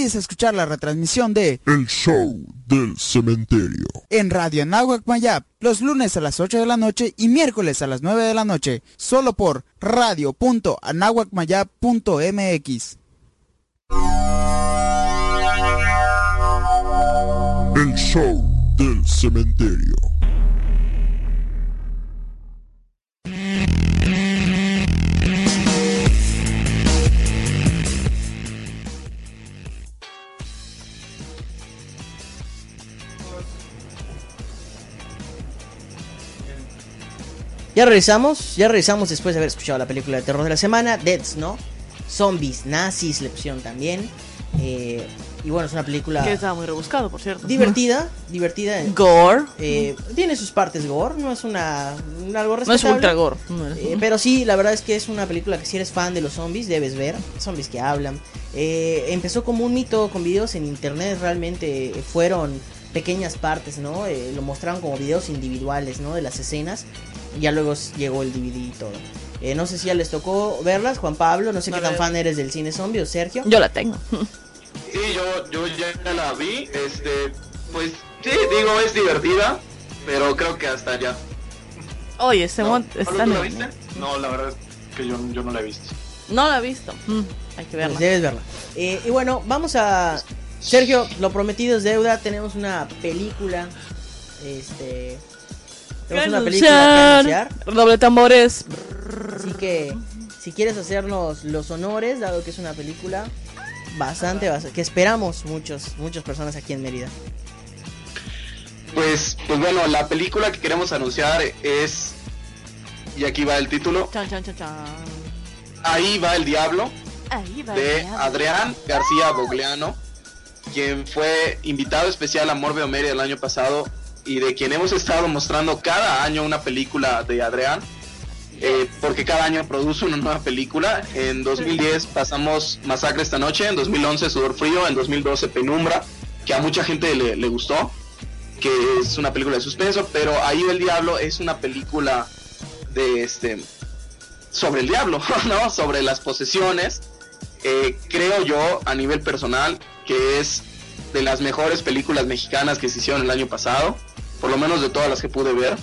olvides escuchar la retransmisión de El show del cementerio. en Radio Anáhuac Mayap los lunes a las 8 de la noche y miércoles a las 9 de la noche, solo por radio.anahuacmayap.mx. El show del cementerio. Ya regresamos, ya regresamos después de haber escuchado la película de terror de la semana, Dead Snow, Zombies, Nazis, le también. Eh, y bueno, es una película Que estaba muy rebuscado, por cierto. divertida, divertida. Gore. Eh, tiene sus partes gore, no es una un algo No es ultra gore. No es- Eh, pero sí, la verdad es que es una película que si eres fan de los zombies debes ver. Zombies que hablan. Eh, empezó como un mito con videos en internet, realmente fueron pequeñas partes, ¿no? Lo mostraron como videos individuales, ¿no? De las escenas. Ya luego llegó el DVD y todo. Eh, no sé si ya les tocó verlas, Juan Pablo. No sé No qué tan fan eres del cine zombie o Sergio. Yo la tengo. Sí, yo, yo ya la vi, este, pues sí, digo, es divertida, pero creo que hasta ya. Oye, ese ¿No? mon ¿Pablo, está tú la viste? No, la verdad es que yo, yo no la he visto. No la he visto. Mm, hay que Pues verla. debes verla. Eh, y bueno, vamos a. Sergio, lo prometido es deuda. Tenemos una película. Este. Tenemos una película que anunciar. Doble tambores. Así que, si quieres hacernos los honores, dado que es una película bastante, bastante que esperamos muchos, muchas personas aquí en Mérida. Pues, pues bueno, la película que queremos anunciar es, y aquí va el título, Chan, chan, chan, chan. Ahí va el diablo, Ahí va. de el diablo. Adrián García Bogliano, quien fue invitado especial a Morbe Mérida el año pasado y de quien hemos estado mostrando cada año una película de Adrián. eh, porque cada año produce una nueva película. En 2010 pasamos Masacre esta noche, en 2011 Sudor Frío, en 2012 Penumbra, que a mucha gente le, gustó, que es una película de suspenso, pero Ahí el Diablo es una película de este sobre el diablo, ¿no? Sobre las posesiones. Eh, creo yo, a nivel personal, que es de las mejores películas mexicanas que se hicieron el año pasado, por lo menos de todas las que pude ver.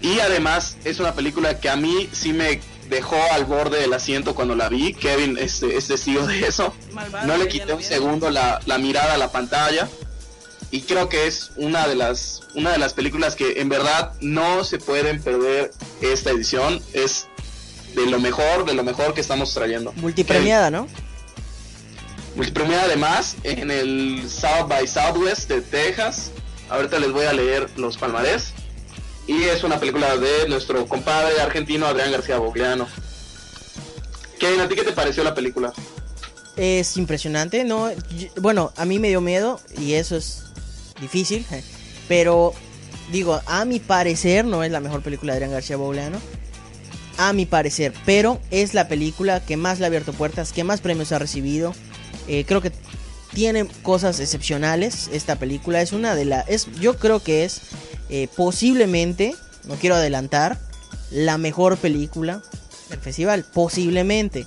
Y además es una película que a mí sí me dejó al borde del asiento cuando la vi. Kevin es, es testigo de eso. Malvado, No le quité un segundo la, la mirada a la pantalla. Y creo que es una de las una de las películas que en verdad no se pueden perder esta edición. Es de lo mejor, de lo mejor que estamos trayendo. Multipremiada, ¿no? Multipremiada además en el South by Southwest de Texas. Ahorita les voy a leer los palmarés. Y es una película de nuestro compadre argentino Adrián García Bogliano. Kevin, ¿a ti qué te pareció la película? Es impresionante, ¿no? Bueno, a mí me dio miedo y eso es difícil, pero digo, a mi parecer no es la mejor película de Adrián García Boulano. A mi parecer, pero es la película que más le ha abierto puertas, que más premios ha recibido. Eh, creo que tiene cosas excepcionales esta película. Es una de las... Es, yo creo que es eh, posiblemente, no quiero adelantar, la mejor película del festival. Posiblemente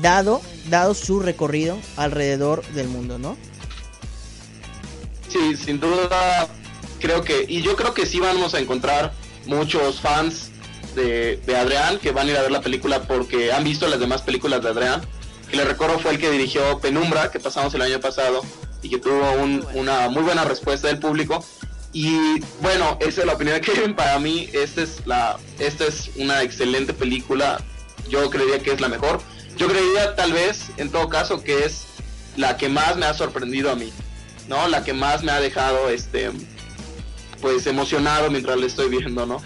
dado, dado su recorrido alrededor del mundo, ¿no? Sí, sin duda creo que, y yo creo que sí vamos a encontrar muchos fans de, de Adrián que van a ir a ver la película porque han visto las demás películas de Adrián. Que le recuerdo fue el que dirigió Penumbra, que pasamos el año pasado y que tuvo un- una muy buena respuesta del público. Y bueno, esa es la opinión de Kevin. Para mí, esta es, la, esta es una excelente película. Yo creería que es la mejor. Yo creería tal vez, en todo caso, que es la que más me ha sorprendido a mí. ¿no? La que más me ha dejado, este, pues emocionado mientras le estoy viendo, ¿no?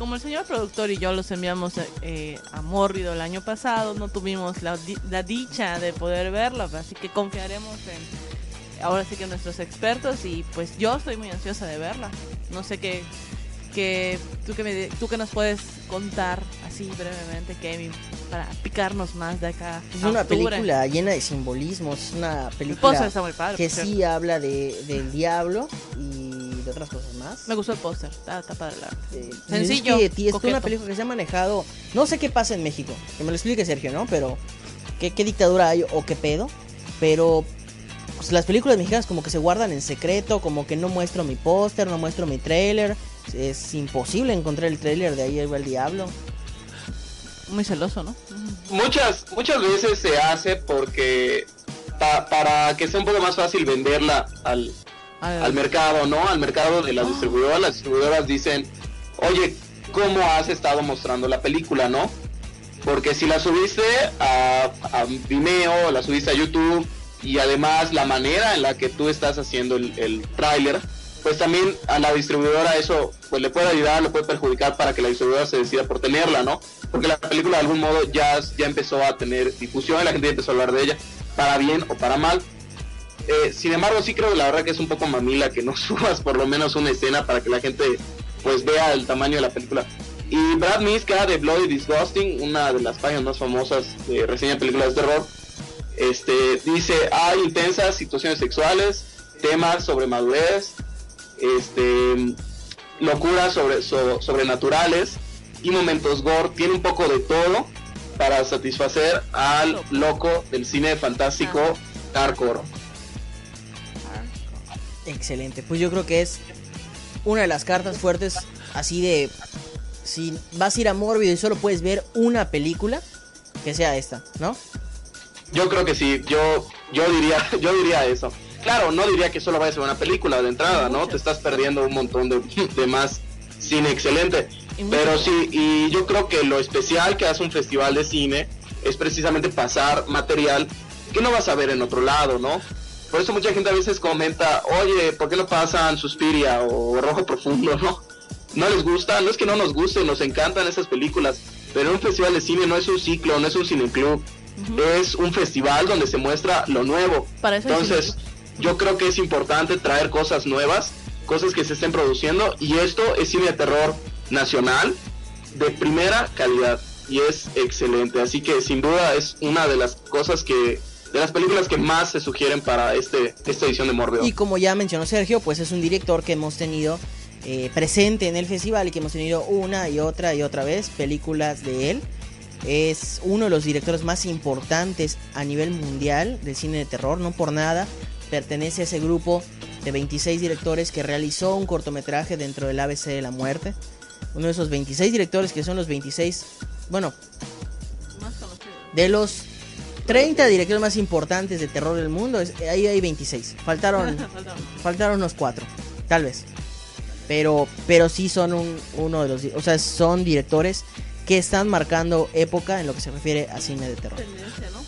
Como el señor productor y yo los enviamos eh, a Mórbido el año pasado, no tuvimos la, la dicha de poder verla, así que confiaremos en ahora sí que nuestros expertos y pues yo estoy muy ansiosa de verla. No sé qué, qué tú que me, tú que nos puedes contar así brevemente, Kevin, para picarnos más de acá. Es una octubre. película llena de simbolismos, es una película está muy padre. que sí cierto. habla de, del diablo y de otras cosas más. Me gustó el póster, está, está padre. la. Eh, Sencillo, Es, que, una película que se ha manejado. No sé qué pasa en México. Que me lo explique Sergio, ¿no? Pero. ¿Qué, qué dictadura hay o qué pedo? Pero. pues, las películas mexicanas como que se guardan en secreto. Como que no muestro mi póster, no muestro mi trailer. Es imposible encontrar el trailer de ahí va el diablo. Muy celoso, ¿no? Muchas, muchas veces se hace porque pa- para que sea un poco más fácil venderla al, Al- al mercado, ¿no? Al mercado de las distribuidoras. Las distribuidoras dicen, oye, ¿cómo has estado mostrando la película, no? Porque si la subiste a, a Vimeo, la subiste a YouTube y además la manera en la que tú estás haciendo el, el tráiler, pues también a la distribuidora eso pues le puede ayudar, le puede perjudicar para que la distribuidora se decida por tenerla, ¿no? Porque la película de algún modo ya, ya empezó a tener difusión y la gente empezó a hablar de ella, para bien o para mal. Eh, sin embargo, sí creo la verdad que es un poco mamila que no subas por lo menos una escena para que la gente pues vea el tamaño de la película. Y Brad Miska de Bloody Disgusting, una de las páginas más famosas de reseña de películas de terror, este, dice, hay intensas situaciones sexuales, temas sobre madurez, este, locuras sobre, so- sobrenaturales y momentos gore. Tiene un poco de todo para satisfacer al loco del cine fantástico hardcore. Excelente. Pues yo creo que es una de las cartas fuertes. Así de. Si vas a ir a Morbido y solo puedes ver una película, que sea esta, ¿no? Yo creo que sí, yo, yo diría, yo diría eso. Claro, no diría que solo vayas a ver una película de entrada, ¿no? Te estás perdiendo un montón de, de más cine excelente. Pero sí, y yo creo que lo especial que hace un festival de cine es precisamente pasar material que no vas a ver en otro lado, ¿no? Por eso mucha gente a veces comenta, oye, ¿por qué no pasan Suspiria o Rojo Profundo, no? No les gusta, no es que no nos guste, nos encantan esas películas, pero un festival de cine no es un ciclo, no es un cineclub, es un festival donde se muestra lo nuevo. Para eso hay Entonces. Yo creo que es importante traer cosas nuevas, cosas que se estén produciendo, y esto es cine de terror nacional, de primera calidad y es excelente. Así que sin duda es una de las cosas que de las películas que más se sugieren para este esta edición de Morbius. Y como ya mencionó Sergio, pues es un director que hemos tenido eh, presente en el festival y que hemos tenido una y otra y otra vez películas de él. Es uno de los directores más importantes a nivel mundial del cine de terror, no por nada. Pertenece a ese grupo de 26 directores que realizó un cortometraje dentro del ABC de la muerte. Uno de esos 26 directores que son los 26, bueno, de los 30 directores más importantes de terror del mundo, es- ahí hay 26. Faltaron, faltaron unos 4, tal vez. Pero, pero sí son un, uno de los, o sea, son directores que están marcando época en lo que se refiere a cine de terror. tendencia, ¿no?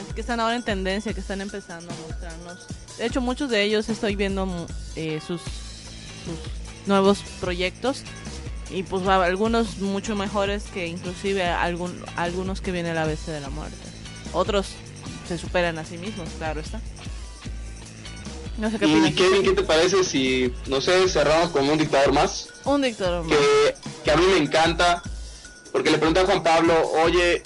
Así que están ahora en tendencia, que están empezando a mostrarnos. De hecho, muchos de ellos estoy viendo mm, eh, sus, sus nuevos proyectos y pues algunos mucho mejores que inclusive algún, algunos que viene la ABC de la muerte. Otros se superan a sí mismos, claro está. No sé qué y. Kevin, ¿qué te parece si, no sé, cerramos con un dictador más? Un dictador más. que, que a mí me encanta, porque le pregunté a Juan Pablo, oye,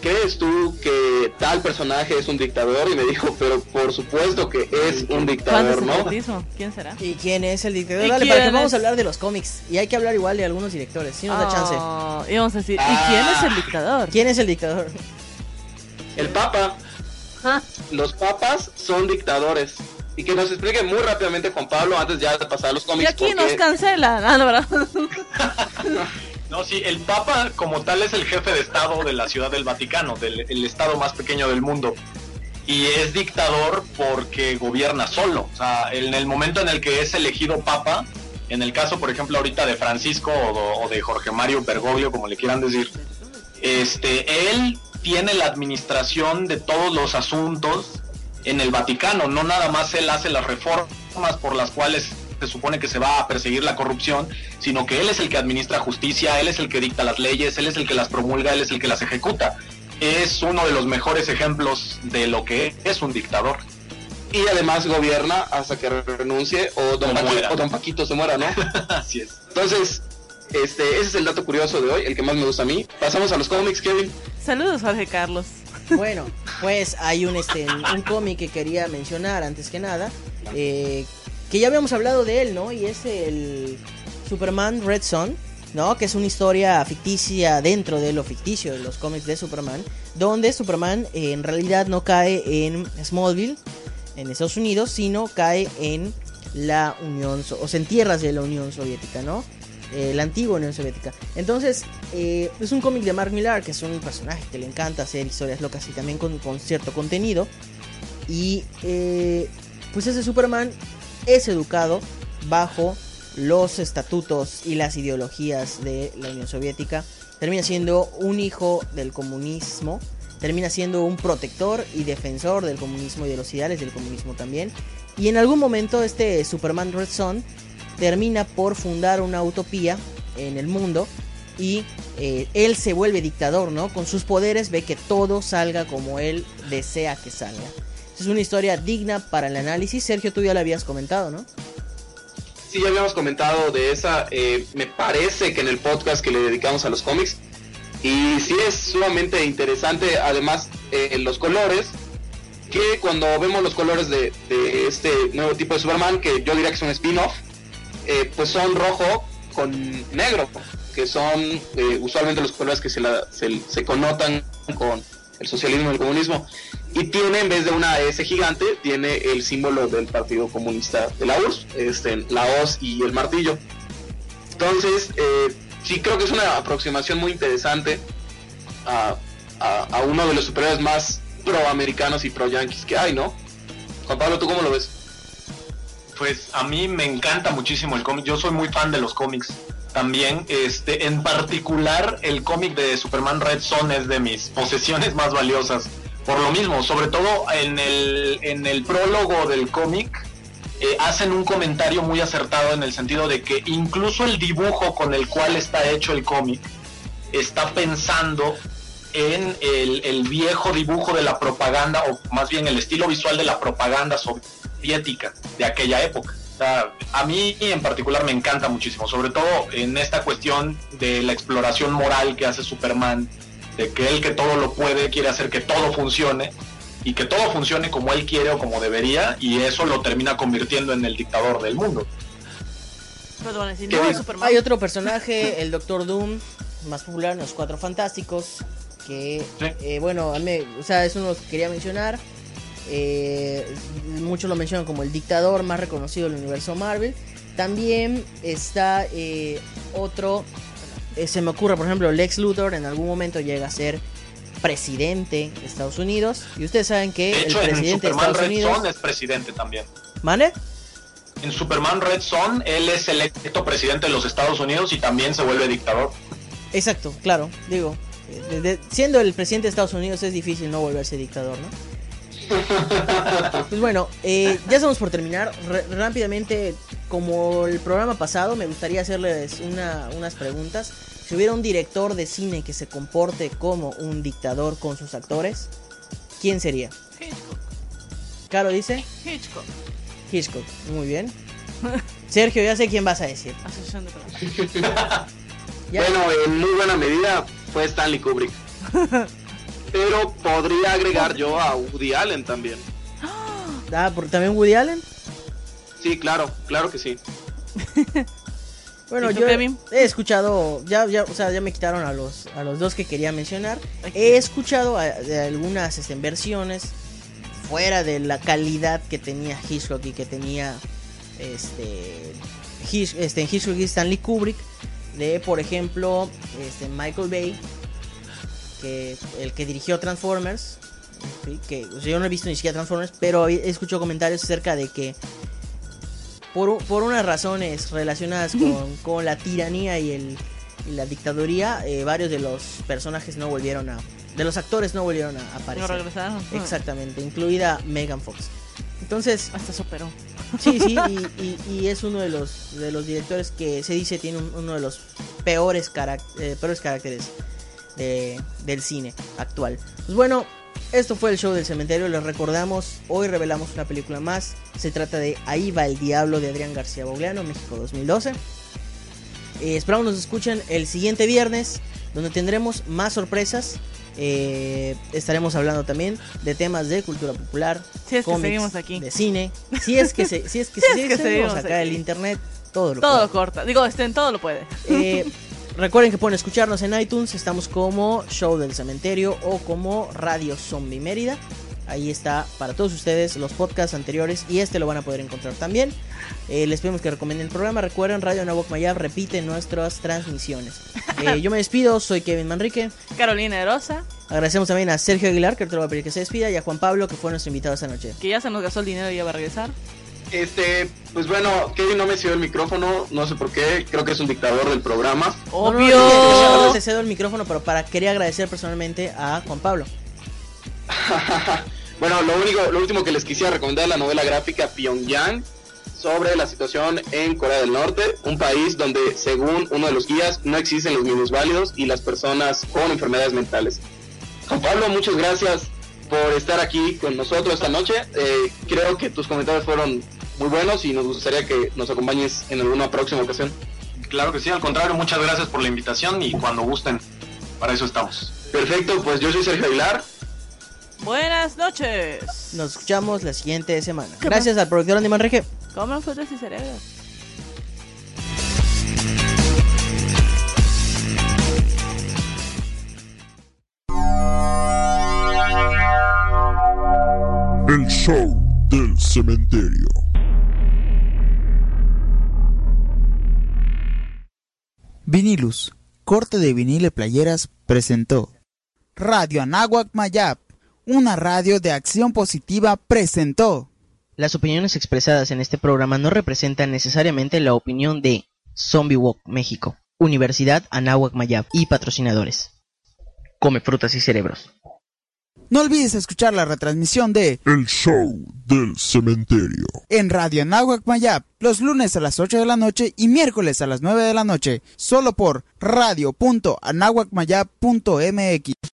¿crees tú que tal personaje es un dictador? Y me dijo, pero por supuesto que es un ¿Cuándo es dictador, ¿no? ¿Quién será? ¿Y quién es el dictador? ¿Y Dale, para que vamos a hablar de los cómics. Y hay que hablar igual de algunos directores. Si nos da chance. Oh, y vamos a decir, Ah. ¿y quién es el dictador? ¿Quién es el dictador? El Papa, Ah, los papas son dictadores. Y que nos explique muy rápidamente Juan Pablo antes ya de pasar a los y cómics. aquí nos cancelan. Ah, no, ¿verdad? No, sí, el Papa como tal es el jefe de Estado de la Ciudad del Vaticano, del el Estado más pequeño del mundo. Y es dictador porque gobierna solo. O sea, en el momento en el que es elegido Papa, en el caso, por ejemplo, ahorita de Francisco o, de Jorge Mario Bergoglio, como le quieran decir, este, él tiene la administración de todos los asuntos en el Vaticano. No nada más él hace las reformas por las cuales se supone que se va a perseguir la corrupción, sino que él es el que administra justicia, él es el que dicta las leyes, él es el que las promulga, él es el que las ejecuta. Es uno de los mejores ejemplos de lo que es un dictador. Y además gobierna hasta que renuncie o don, O Paqui- muera. o don Paquito se muera, ¿no? Así es. Entonces, este, ese es el dato curioso de hoy, el que más me gusta a mí. Pasamos a los cómics, Kevin. Saludos, Jorge Carlos. Bueno, pues hay un este un cómic que quería mencionar antes que nada, eh, que ya habíamos hablado de él, ¿no? Y es el Superman Red Son, ¿no? Que es una historia ficticia dentro de lo ficticio de los cómics de Superman, donde Superman eh, en realidad no cae en Smallville, en Estados Unidos, sino cae en la Unión, So- o sea, en tierras de la Unión Soviética, ¿no? Eh, la antigua Unión Soviética. Entonces, eh, es un cómic de Mark Millar, que es un personaje que le encanta hacer historias locas y también con, con cierto contenido. Y pues ese Superman es educado bajo los estatutos y las ideologías de la Unión Soviética. Termina siendo un hijo del comunismo. Termina siendo un protector y defensor del comunismo y de los ideales del comunismo también. Y en algún momento este Superman Red Son termina por fundar una utopía en el mundo y eh, él se vuelve dictador, ¿no? Con sus poderes ve que todo salga como él desea que salga. Es una historia digna para el análisis. Sergio, tú ya la habías comentado, ¿no? Sí, ya habíamos comentado de esa, eh, me parece que en el podcast que le dedicamos a los cómics. Y sí es sumamente interesante, además, eh, los colores, que cuando vemos los colores de, este nuevo tipo de Superman, que yo diría que es un spin-off, eh, pues son rojo con negro, que son eh, usualmente los colores que se, la- se, se connotan con el socialismo y el comunismo. Y tiene, en vez de una S gigante, tiene el símbolo del Partido Comunista de la URSS, este, la hoz y el martillo. Entonces, eh, sí creo que es una aproximación muy interesante a, uno de los superhéroes más pro-americanos y pro-yanquis que hay, ¿no? Juan Pablo, ¿tú cómo lo ves? Pues a mí me encanta muchísimo el cómic. Yo soy muy fan de los cómics también. Este, en particular, el cómic de Superman Red Son es de mis posesiones más valiosas. Por lo mismo, sobre todo en el, en el prólogo del cómic, eh, hacen un comentario muy acertado en el sentido de que incluso el dibujo con el cual está hecho el cómic está pensando en el, el viejo dibujo de la propaganda, o más bien el estilo visual de la propaganda soviética de aquella época. sea, a mí en particular me encanta muchísimo, sobre todo en esta cuestión de la exploración moral que hace Superman, de que él que todo lo puede quiere hacer que todo funcione y que todo funcione como él quiere o como debería y eso lo termina convirtiendo en el dictador del mundo. A decir, ¿Qué no? Superman. Hay otro personaje, el Doctor Doom, más popular en los Cuatro Fantásticos, que, Sí. eh, bueno, a mí, o sea, es uno que quería mencionar. Eh, muchos lo mencionan como el dictador más reconocido del universo Marvel. También está eh, otro, eh, se me ocurre, por ejemplo, Lex Luthor en algún momento llega a ser presidente de Estados Unidos. Y ustedes saben que De el en presidente de Superman Estados Red Unidos... Son es presidente también. ¿Mane? En Superman Red Son, él es electo presidente de los Estados Unidos y también se vuelve dictador. Exacto, claro, digo, de- de- siendo el presidente de Estados Unidos es difícil no volverse dictador, ¿no? Pues bueno, eh, ya estamos por terminar. Rápidamente, como el programa pasado, me gustaría hacerles una- unas preguntas. Si hubiera un director de cine que se comporte como un dictador con sus actores, ¿quién sería? Hitchcock. Caro dice Hitchcock. Hitchcock, muy bien. Sergio, ya sé quién vas a decir. Asociación de. Bueno, en muy buena medida fue Stanley Kubrick. Pero podría agregar yo a Woody Allen también. Ah, ¿por- ¿también Woody Allen? Sí, claro, claro que sí. Bueno, ¿Y tú, yo Kevin? he escuchado, ya, ya, o sea, ya me quitaron a los, a los dos que quería mencionar. He escuchado a- de algunas este, versiones fuera de la calidad que tenía Hitchcock y que tenía este, Hitch- este Hitchcock y Stanley Kubrick. De, por ejemplo, este, Michael Bay, que el que dirigió Transformers. ¿sí? Que o sea, yo no he visto ni siquiera Transformers, pero he escuchado comentarios acerca de que por, por unas razones relacionadas con, con la tiranía y, el, y la dictaduría, eh, varios de los personajes no volvieron a... De los actores no volvieron a No aparecer. regresaron. Exactamente, incluida Megan Fox. Entonces, Hasta superó. sí, sí, y, y- y es uno de los, de los directores que se dice tiene un- uno de los peores, carac- eh, peores caracteres de- del cine actual. Pues bueno, esto fue el show del cementerio. Les recordamos, hoy revelamos una película más. Se trata de Ahí va el diablo de Adrián García Bauleano, México 2012. Eh, esperamos nos escuchen el siguiente viernes, donde tendremos más sorpresas. Eh, estaremos hablando también de temas de cultura popular, Si es que cómics, seguimos aquí. de cine. Si es que, se, si es que, Si es si que seguimos acá aquí. el internet, todo lo Todo corta. Digo, este, en todo lo puede. Eh, recuerden que pueden escucharnos en iTunes. Estamos como Show del Cementerio o como Radio Zombie Mérida. Ahí está para todos ustedes los podcasts anteriores y este lo van a poder encontrar también. Eh, les pedimos que recomienden el programa. Recuerden, Radio Nahuac Mayab repite nuestras transmisiones. Eh, yo me despido, soy Kevin Manrique. Carolina Rosa, Agradecemos también a Sergio Aguilar, que te lo va a pedir que se despida, y a Juan Pablo, que fue nuestro invitado esta noche. que ya se nos gastó el dinero y ya va a regresar. Este, pues bueno, Kevin no me siguió el micrófono, no sé por qué, creo que es un dictador del programa. No, no, no, Obvio. te cedo el micrófono, pero para quería agradecer personalmente a Juan Pablo. Bueno, lo único, lo último que les quisiera recomendar es la novela gráfica Pyongyang sobre la situación en Corea del Norte, un país donde, según uno de los guías, no existen los minusválidos y las personas con enfermedades mentales. Juan Pablo, muchas gracias por estar aquí con nosotros esta noche. Eh, creo que tus comentarios fueron muy buenos y nos gustaría que nos acompañes en alguna próxima ocasión. Claro que sí, al contrario, muchas gracias por la invitación y cuando gusten, para eso estamos. Perfecto, pues yo soy Sergio Aguilar. Buenas noches. Nos escuchamos la siguiente semana. Gracias al productor Andy Manrique. Coman frutas y cerebros. El show del cementerio. Vinilus, corte de vinil y playeras, presentó. Radio Anáhuac Mayap, una radio de acción positiva, presentó. Las opiniones expresadas en este programa no representan necesariamente la opinión de Zombie Walk México, Universidad Anáhuac Mayab y patrocinadores. Come frutas y cerebros. No olvides escuchar la retransmisión de El show del cementerio. en Radio Anáhuac Mayap los lunes a las 8 de la noche y miércoles a las 9 de la noche, solo por radio.anahuacmayap.mx.